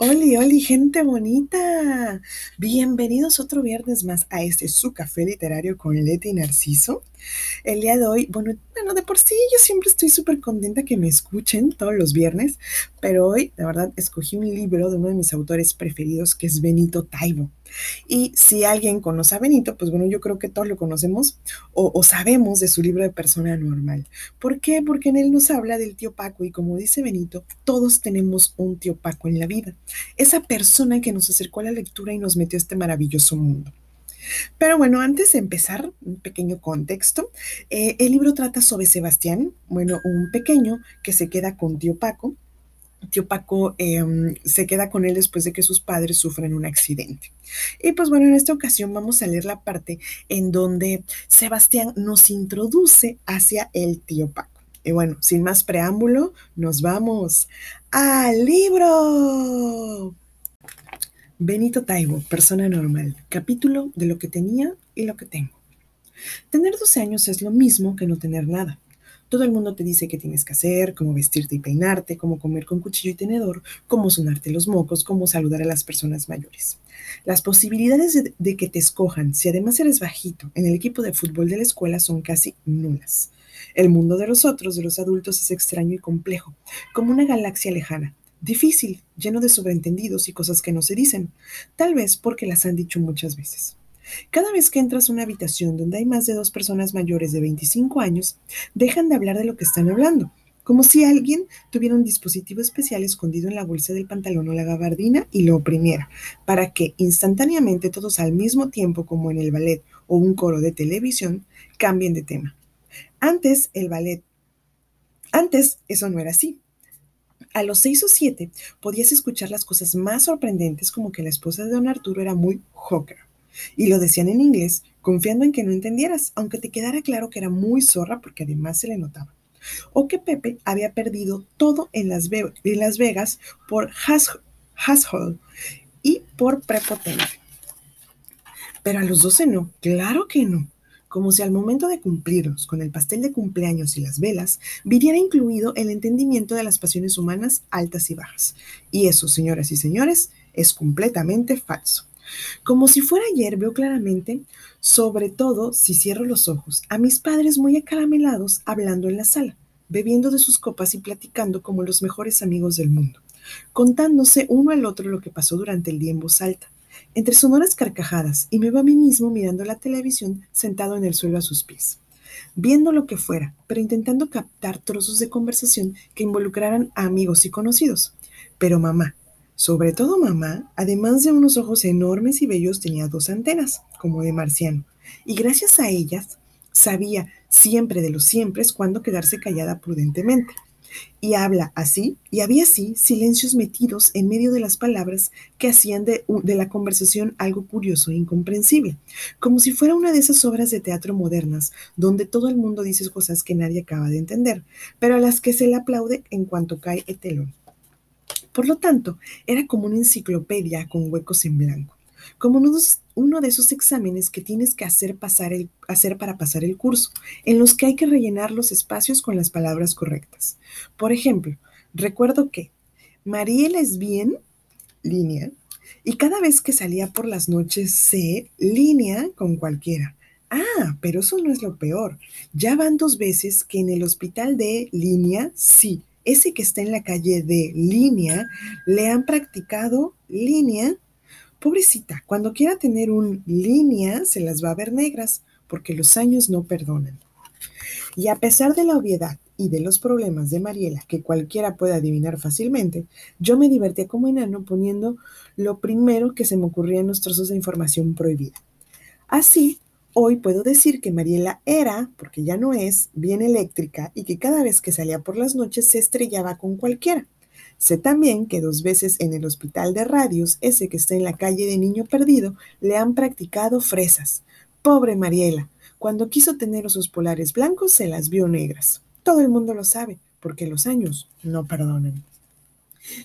Oh. Oli, oli, gente bonita. Bienvenidos otro viernes más a este su café literario con Leti Narciso. El día de hoy, bueno, bueno, de por sí yo siempre estoy súper contenta que me escuchen todos los viernes, pero hoy, de verdad, escogí un libro de uno de mis autores preferidos que es Benito Taibo. Y si alguien conoce a Benito, pues bueno, yo creo que todos lo conocemos o, o, sabemos de su libro de persona normal. ¿Por qué? Porque en él nos habla del tío Paco y como dice Benito, todos tenemos un tío Paco en la vida. Esa persona que nos acercó a la lectura y nos metió a este maravilloso mundo. Pero bueno, antes de empezar, un pequeño contexto. Eh, el libro trata sobre Sebastián, bueno, un pequeño que se queda con tío Paco. Tío Paco eh, se queda con él después de que sus padres sufren un accidente. Y pues bueno, en esta ocasión vamos a leer la parte en donde Sebastián nos introduce hacia el tío Paco. Y bueno, sin más preámbulo, nos vamos al libro. Benito Taibo, persona normal, capítulo de lo que tenía y lo que tengo. Tener 12 años es lo mismo que no tener nada. Todo el mundo te dice qué tienes que hacer, cómo vestirte y peinarte, cómo comer con cuchillo y tenedor, cómo sonarte los mocos, cómo saludar a las personas mayores. Las posibilidades de, de, que te escojan, si además eres bajito, en el equipo de fútbol de la escuela son casi nulas. El mundo de los otros, de los adultos, es extraño y complejo, como una galaxia lejana, difícil, lleno de sobreentendidos y cosas que no se dicen, tal vez porque las han dicho muchas veces. Cada vez que entras a una habitación donde hay más de dos personas mayores de 25 años, dejan de hablar de lo que están hablando, como si alguien tuviera un dispositivo especial escondido en la bolsa del pantalón o la gabardina y lo oprimiera, para que instantáneamente todos al mismo tiempo, como en el ballet o un coro de televisión, cambien de tema. Antes, el ballet, antes eso no era así. A los seis o siete podías escuchar las cosas más sorprendentes como que la esposa de don Arturo era muy hawker. Y lo decían en inglés, confiando en que no entendieras, aunque te quedara claro que era muy zorra porque además se le notaba. O que Pepe había perdido todo en Las, Vegas por Hashole y por prepotente. Pero a los doce no, claro que no como si al momento de cumplirlos con el pastel de cumpleaños y las velas, viniera incluido el entendimiento de las pasiones humanas altas y bajas. Y eso, señoras y señores, es completamente falso. Como si fuera ayer, veo claramente, sobre todo si cierro los ojos, a mis padres muy acaramelados hablando en la sala, bebiendo de sus copas y platicando como los mejores amigos del mundo, contándose uno al otro lo que pasó durante el día en voz alta entre sonoras carcajadas, y me veo a mí mismo mirando la televisión sentado en el suelo a sus pies, viendo lo que fuera, pero intentando captar trozos de conversación que involucraran a amigos y conocidos. Pero mamá, sobre todo mamá, además de unos ojos enormes y bellos, tenía dos antenas, como de marciano, y gracias a ellas sabía siempre de los siempre cuándo quedarse callada prudentemente. Y habla así, y había así silencios metidos en medio de las palabras que hacían de, de, la conversación algo curioso e incomprensible, como si fuera una de esas obras de teatro modernas, donde todo el mundo dice cosas que nadie acaba de entender, pero a las que se le aplaude en cuanto cae el telón. Por lo tanto, era como una enciclopedia con huecos en blanco como uno de esos exámenes que tienes que hacer, pasar el, hacer para pasar el curso, en los que hay que rellenar los espacios con las palabras correctas. Por ejemplo, recuerdo que Mariela es bien, línea, y cada vez que salía por las noches se línea con cualquiera. Ah, pero eso no es lo peor. Ya van dos veces que en el hospital de línea, sí, ese que está en la calle de línea, le han practicado línea Pobrecita, cuando quiera tener un línea, se las va a ver negras, porque los años no perdonan. Y a pesar de la obviedad y de los problemas de Mariela, que cualquiera puede adivinar fácilmente, yo me divertía como enano poniendo lo primero que se me ocurría en los trozos de información prohibida. Así, hoy puedo decir que Mariela era, porque ya no es, bien eléctrica y que cada vez que salía por las noches se estrellaba con cualquiera. Sé también que dos veces en el hospital de radios, ese que está en la calle de Niño Perdido, le han practicado fresas. Pobre Mariela, cuando quiso tener osos polares blancos se las vio negras. Todo el mundo lo sabe, porque los años no perdonan.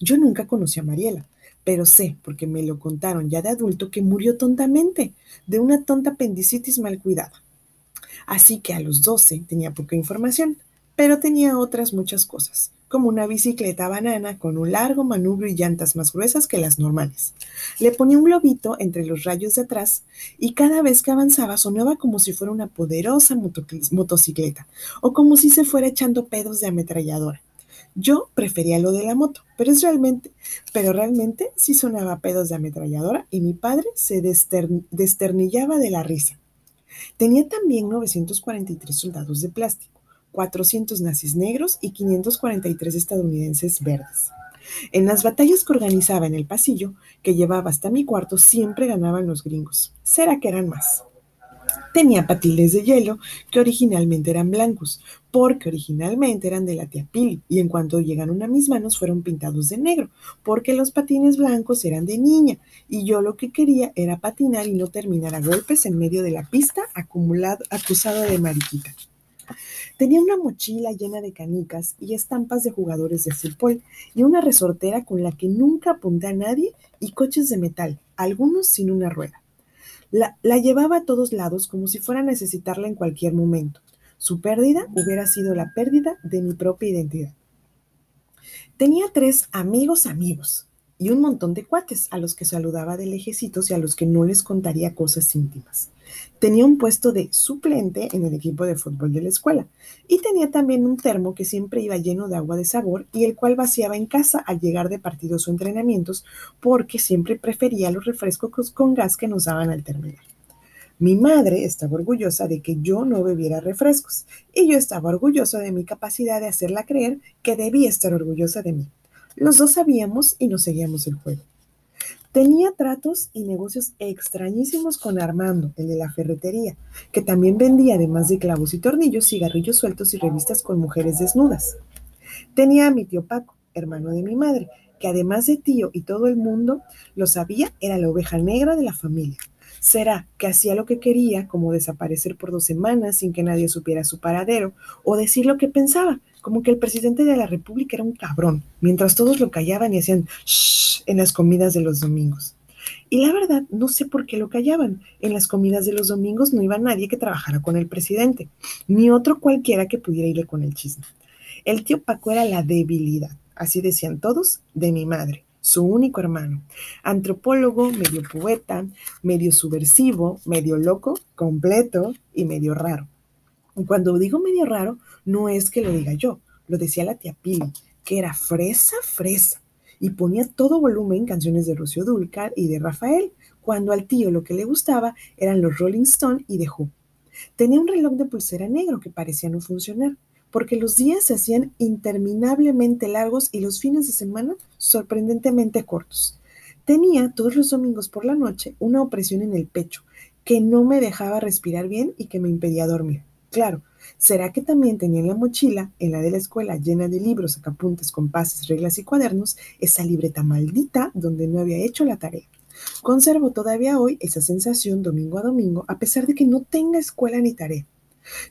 Yo nunca conocí a Mariela, pero sé, porque me lo contaron ya de adulto, que murió tontamente, de una tonta apendicitis mal cuidada. Así que a los 12 tenía poca información, pero tenía otras muchas cosas como una bicicleta banana con un largo manubrio y llantas más gruesas que las normales. Le ponía un globito entre los rayos de atrás y cada vez que avanzaba sonaba como si fuera una poderosa motocicleta o como si se fuera echando pedos de ametralladora. Yo prefería lo de la moto, pero es realmente, pero realmente sí sonaba pedos de ametralladora y mi padre se desternillaba de la risa. Tenía también 943 soldados de plástico, 400 nazis negros y 543 estadounidenses verdes. En las batallas que organizaba en el pasillo, que llevaba hasta mi cuarto, siempre ganaban los gringos. ¿Será que eran más? Tenía patines de hielo que originalmente eran blancos, porque originalmente eran de la tía Pili, y en cuanto llegaron a mis manos fueron pintados de negro, porque los patines blancos eran de niña, y yo lo que quería era patinar y no terminar a golpes en medio de la pista acumulado, acusado de mariquita. Tenía una mochila llena de canicas y estampas de jugadores de fútbol y una resortera con la que nunca apunté a nadie y coches de metal, algunos sin una rueda. La, llevaba a todos lados como si fuera a necesitarla en cualquier momento. Su pérdida hubiera sido la pérdida de mi propia identidad. Tenía tres amigos amigos y un montón de cuates a los que saludaba de lejecitos y a los que no les contaría cosas íntimas. Tenía un puesto de suplente en el equipo de fútbol de la escuela y tenía también un termo que siempre iba lleno de agua de sabor y el cual vaciaba en casa al llegar de partidos o entrenamientos porque siempre prefería los refrescos con gas que nos daban al terminar. Mi madre estaba orgullosa de que yo no bebiera refrescos y yo estaba orgulloso de mi capacidad de hacerla creer que debía estar orgullosa de mí. Los dos sabíamos y nos seguíamos el juego. Tenía tratos y negocios extrañísimos con Armando, el de la ferretería, que también vendía, además de clavos y tornillos, cigarrillos sueltos y revistas con mujeres desnudas. Tenía a mi tío Paco, hermano de mi madre, que además de tío y todo el mundo lo sabía, era la oveja negra de la familia. Será que hacía lo que quería, como desaparecer por dos semanas sin que nadie supiera su paradero, o decir lo que pensaba, como que el presidente de la República era un cabrón, mientras todos lo callaban y hacían shh en las comidas de los domingos. Y la verdad, no sé por qué lo callaban. En las comidas de los domingos no iba nadie que trabajara con el presidente, ni otro cualquiera que pudiera irle con el chisme. El tío Paco era la debilidad, así decían todos, de mi madre, su único hermano. Antropólogo, medio poeta, medio subversivo, medio loco, completo y medio raro. Cuando digo medio raro, no es que lo diga yo, lo decía la tía Pili, que era fresa, fresa, y ponía todo volumen canciones de Rocío Dulcar y de Rafael, cuando al tío lo que le gustaba eran los Rolling Stone y The Who. Tenía un reloj de pulsera negro que parecía no funcionar, porque los días se hacían interminablemente largos y los fines de semana sorprendentemente cortos. Tenía todos los domingos por la noche una opresión en el pecho que no me dejaba respirar bien y que me impedía dormir. Claro, ¿será que también tenía en la mochila, en la de la escuela llena de libros, sacapuntes, compases, reglas y cuadernos, esa libreta maldita donde no había hecho la tarea? Conservo todavía hoy esa sensación domingo a domingo, a pesar de que no tenga escuela ni tarea.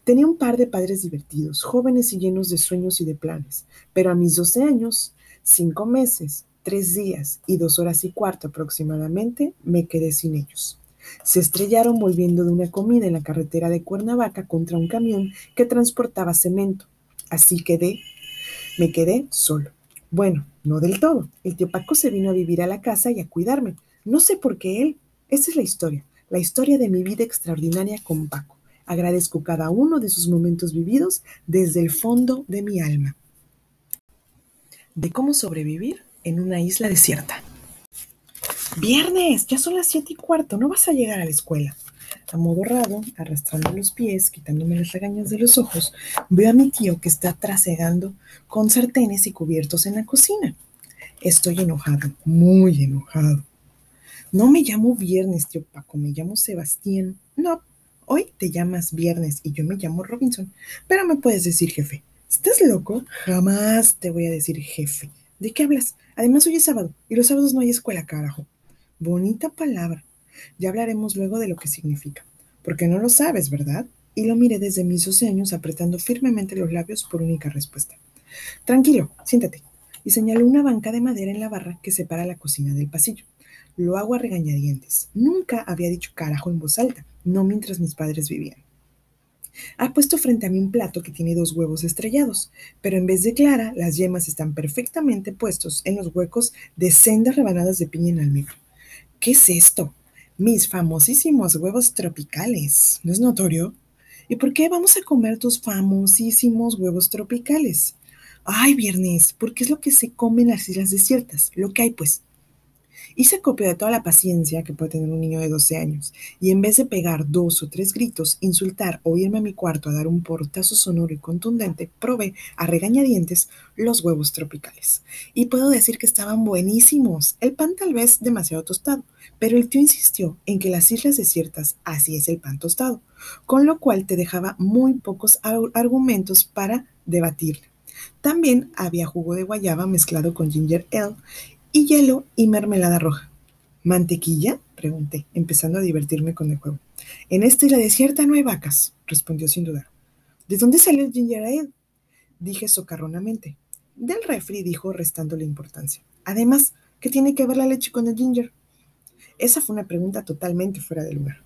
Tenía un par de padres divertidos, jóvenes y llenos de sueños y de planes, pero a mis 12 años, cinco meses, tres días y dos horas y cuarto aproximadamente, me quedé sin ellos. Se estrellaron volviendo de una comida en la carretera de Cuernavaca contra un camión que transportaba cemento. Así quedé, me quedé solo. Bueno, no del todo. El tío Paco se vino a vivir a la casa y a cuidarme. No sé por qué él. Esa es la historia, la historia de mi vida extraordinaria con Paco. Agradezco cada uno de sus momentos vividos desde el fondo de mi alma. De cómo sobrevivir en una isla desierta. Viernes, ya son las siete y cuarto, no vas a llegar a la escuela. Amodorrado, arrastrando los pies, quitándome las regañas de los ojos, veo a mi tío que está trasegando con sartenes y cubiertos en la cocina. Estoy enojado, muy enojado. No me llamo Viernes, tío Paco, me llamo Sebastián. No, hoy te llamas Viernes y yo me llamo Robinson, pero me puedes decir jefe. ¿Estás loco? Jamás te voy a decir jefe. ¿De qué hablas? Además hoy es sábado y los sábados no hay escuela, carajo. Bonita palabra. Ya hablaremos luego de lo que significa. Porque no lo sabes, ¿verdad? Y lo miré desde mis 12 años apretando firmemente los labios por única respuesta. Tranquilo, siéntate. Y señaló una banca de madera en la barra que separa la cocina del pasillo. Lo hago a regañadientes. Nunca había dicho carajo en voz alta, no mientras mis padres vivían. Ha puesto frente a mí un plato que tiene dos huevos estrellados, pero en vez de clara, las yemas están perfectamente puestos en los huecos de sendas rebanadas de piña en almíbar. ¿Qué es esto? Mis famosísimos huevos tropicales. ¿No es notorio? ¿Y por qué vamos a comer tus famosísimos huevos tropicales? Ay, viernes, porque es lo que se come en las islas desiertas, lo que hay pues. Hice copia de toda la paciencia que puede tener un niño de 12 años, y en vez de pegar dos o tres gritos, insultar o irme a mi cuarto a dar un portazo sonoro y contundente, probé a regañadientes los huevos tropicales. Y puedo decir que estaban buenísimos. El pan tal vez demasiado tostado, pero el tío insistió en que las islas desiertas así es el pan tostado, con lo cual te dejaba muy pocos argumentos para debatirle. También había jugo de guayaba mezclado con ginger ale y hielo y mermelada roja. ¿Mantequilla? pregunté, empezando a divertirme con el juego. En esta isla desierta no hay vacas, respondió sin dudar. ¿De dónde salió el ginger ale? Dije socarronamente. Del refri, dijo, restándole importancia. Además, ¿qué tiene que ver la leche con el ginger? Esa fue una pregunta totalmente fuera de lugar.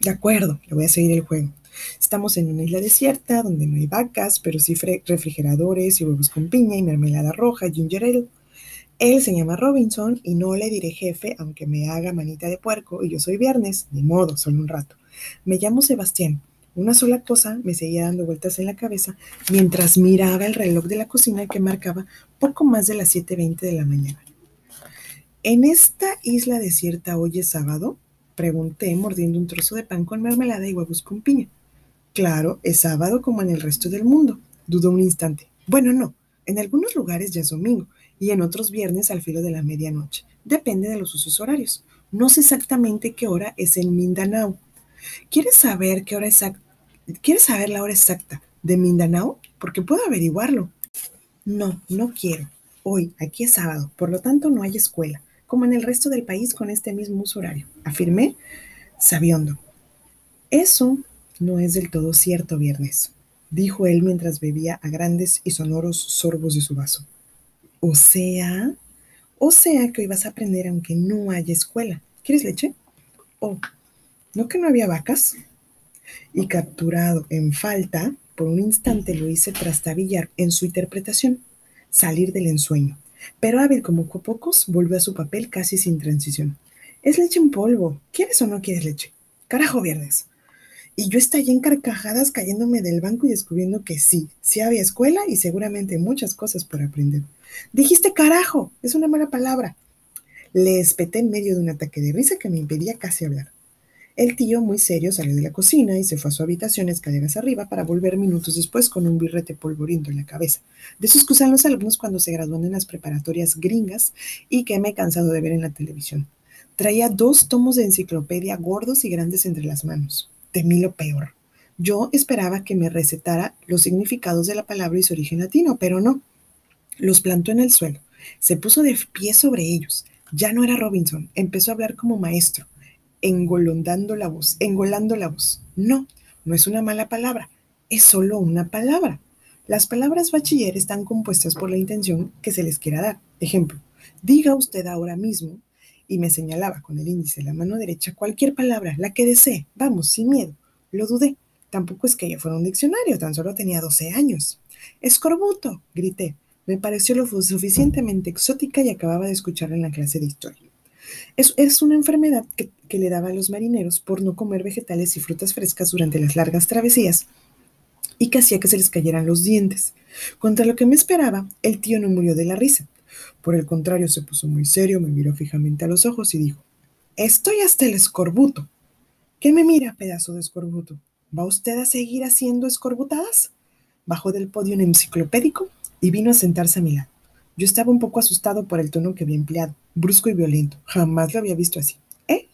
De acuerdo, le voy a seguir el juego. Estamos en una isla desierta donde no hay vacas, pero sí refrigeradores y huevos con piña y mermelada roja, ginger ale. Él se llama Robinson y no le diré jefe, aunque me haga manita de puerco y yo soy viernes, ni modo, solo un rato. Me llamo Sebastián. Una sola cosa me seguía dando vueltas en la cabeza mientras miraba el reloj de la cocina que marcaba poco más de las 7.20 de la mañana. ¿En esta isla desierta hoy es sábado? Pregunté mordiendo un trozo de pan con mermelada y huevos con piña. Claro, es sábado como en el resto del mundo. Dudó un instante. Bueno, no. En algunos lugares ya es domingo y en otros viernes al filo de la medianoche. Depende de los usos horarios. No sé exactamente qué hora es en Mindanao. ¿Quieres saber qué hora exacta? ¿Quieres saber la hora exacta de Mindanao? Porque puedo averiguarlo. No, no quiero. Hoy, aquí es sábado, por lo tanto no hay escuela, como en el resto del país con este mismo uso horario, afirmé sabiondo. Eso no es del todo cierto, Viernes, dijo él mientras bebía a grandes y sonoros sorbos de su vaso. O sea, o sea que hoy vas a aprender aunque no haya escuela. ¿Quieres leche? Oh, ¿no que no había vacas? Y capturado en falta, por un instante lo hice trastabillar en su interpretación, salir del ensueño. Pero hábil como pocos, volvió a su papel casi sin transición. Es leche en polvo. ¿Quieres o no quieres leche? Carajo, viernes. Y yo estallé en carcajadas cayéndome del banco y descubriendo que sí, sí había escuela y seguramente muchas cosas por aprender. Dijiste carajo, es una mala palabra. Le espeté en medio de un ataque de risa que me impedía casi hablar. El tío, muy serio, salió de la cocina y se fue a su habitación escaleras arriba para volver minutos después con un birrete polvoriento en la cabeza. De esos que usan los alumnos cuando se gradúan en las preparatorias gringas y que me he cansado de ver en la televisión. Traía dos tomos de enciclopedia gordos y grandes entre las manos. Temí lo peor. Yo esperaba que me recetara los significados de la palabra y su origen latino, pero no. Los plantó en el suelo. Se puso de pie sobre ellos. Ya no era Robinson. Empezó a hablar como maestro, engolondando la voz, engolando la voz. No, no es una mala palabra. Es solo una palabra. Las palabras bachiller están compuestas por la intención que se les quiera dar. Ejemplo, diga usted ahora mismo, y me señalaba con el índice de la mano derecha cualquier palabra, la que desee. Vamos, sin miedo. Lo dudé. Tampoco es que ella fuera un diccionario, tan solo tenía 12 años. Escorbuto, grité. Me pareció lo suficientemente exótica y acababa de escucharla en la clase de historia. Es, es una enfermedad que, le daba a los marineros por no comer vegetales y frutas frescas durante las largas travesías y que hacía que se les cayeran los dientes. Contra lo que me esperaba, el tío no murió de la risa. Por el contrario, se puso muy serio, me miró fijamente a los ojos y dijo, Estoy hasta el escorbuto. ¿Qué me mira, pedazo de escorbuto? ¿Va usted a seguir haciendo escorbutadas? Bajó del podio un enciclopédico y vino a sentarse a mi lado. Yo estaba un poco asustado por el tono que había empleado, brusco y violento. Jamás lo había visto así. ¿Eh?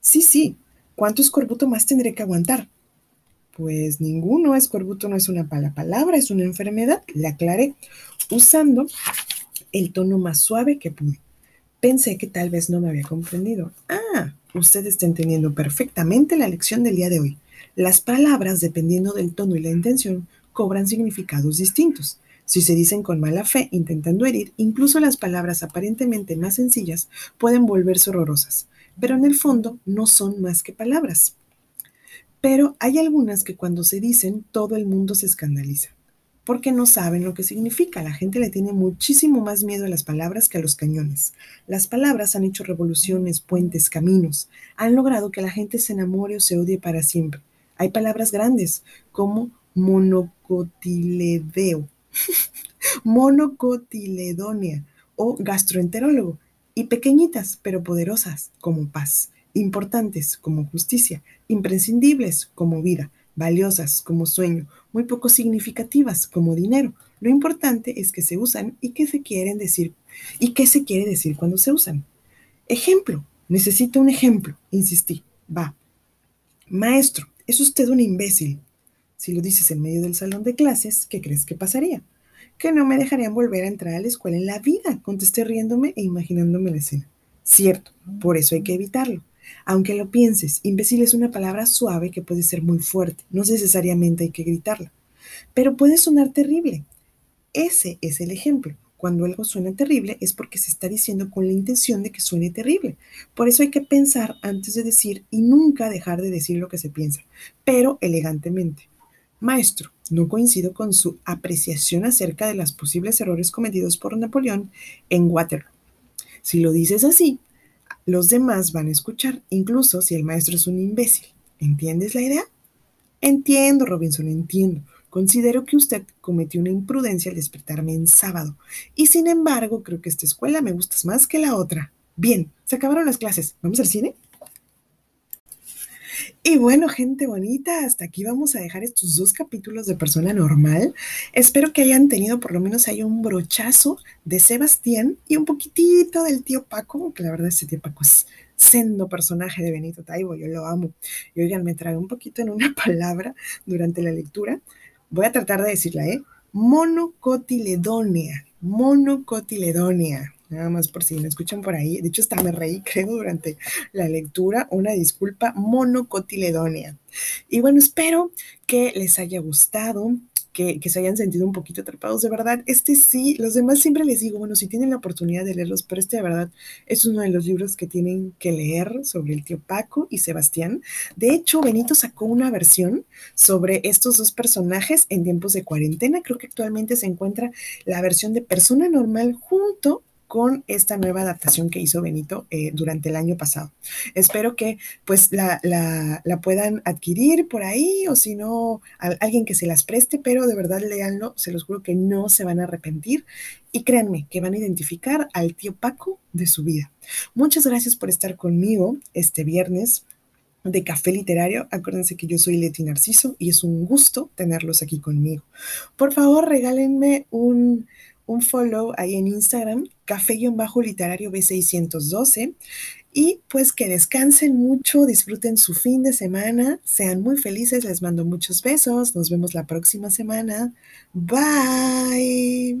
Sí, sí. ¿Cuánto escorbuto más tendré que aguantar? Pues ninguno. Escorbuto no es una mala palabra, es una enfermedad. Le aclaré, usando el tono más suave que pude. Pensé que tal vez no me había comprendido. Ah, usted está entendiendo perfectamente la lección del día de hoy. Las palabras, dependiendo del tono y la intención, cobran significados distintos. Si se dicen con mala fe, intentando herir, incluso las palabras aparentemente más sencillas pueden volverse horrorosas, pero en el fondo no son más que palabras. pero hay algunas que cuando se dicen todo el mundo se escandaliza, porque no saben lo que significa. La gente le tiene muchísimo más miedo a las palabras que a los cañones. Las palabras han hecho revoluciones, puentes, caminos, han logrado que la gente se enamore o se odie para siempre. Hay palabras grandes como monocotiledeo, monocotiledonia o gastroenterólogo, y pequeñitas pero poderosas como paz, importantes como justicia, imprescindibles como vida, valiosas como sueño, muy poco significativas como dinero. Lo importante es que se usan y qué se quieren decir y qué se quiere decir cuando se usan. Ejemplo, necesito un ejemplo, insistí. Va. Maestro, es usted un imbécil. Si lo dices en medio del salón de clases, ¿qué crees que pasaría? Que no me dejarían volver a entrar a la escuela en la vida, contesté riéndome e imaginándome la escena. Cierto, por eso hay que evitarlo. Aunque lo pienses, imbécil es una palabra suave que puede ser muy fuerte, no necesariamente hay que gritarla, pero puede sonar terrible. Ese es el ejemplo. Cuando algo suena terrible es porque se está diciendo con la intención de que suene terrible. Por eso hay que pensar antes de decir y nunca dejar de decir lo que se piensa, pero elegantemente. Maestro, no coincido con su apreciación acerca de los posibles errores cometidos por Napoleón en Waterloo. Si lo dices así, los demás van a escuchar, incluso si el maestro es un imbécil. ¿Entiendes la idea? Entiendo, Robinson, entiendo. Considero que usted cometió una imprudencia al despertarme en sábado, y sin embargo creo que esta escuela me gusta más que la otra. Bien, se acabaron las clases. ¿Vamos al cine? Y bueno, gente bonita, hasta aquí vamos a dejar estos dos capítulos de Persona Normal. Espero que hayan tenido por lo menos ahí un brochazo de Sebastián y un poquitito del tío Paco, que la verdad ese tío Paco es sendo personaje de Benito Taibo, yo lo amo. Y oigan, me trae un poquito en una palabra durante la lectura. Voy a tratar de decirla, ¿eh? Monocotiledonia, monocotiledonia nada más por si me escuchan por ahí. De hecho, hasta me reí, creo, durante la lectura. Una disculpa, monocotiledonia. Y bueno, espero que les haya gustado. Que, que, se hayan sentido un poquito atrapados. De verdad, este sí, los demás siempre les digo, bueno, si tienen la oportunidad de leerlos, pero este de verdad es uno de los libros que tienen que leer sobre el tío Paco y Sebastián. De hecho, Benito sacó una versión sobre estos dos personajes en tiempos de cuarentena. Creo que actualmente se encuentra la versión de persona normal junto con esta nueva adaptación que hizo Benito eh, durante el año pasado. Espero que pues la, la, puedan adquirir por ahí o si no, alguien que se las preste, pero de verdad léanlo, se los juro que no se van a arrepentir y créanme que van a identificar al tío Paco de su vida. Muchas gracias por estar conmigo este viernes de Café Literario. Acuérdense que yo soy Leti Narciso y es un gusto tenerlos aquí conmigo. Por favor, regálenme un un follow ahí en Instagram, café-literario B612. Y pues que descansen mucho, disfruten su fin de semana, sean muy felices, les mando muchos besos, nos vemos la próxima semana. Bye.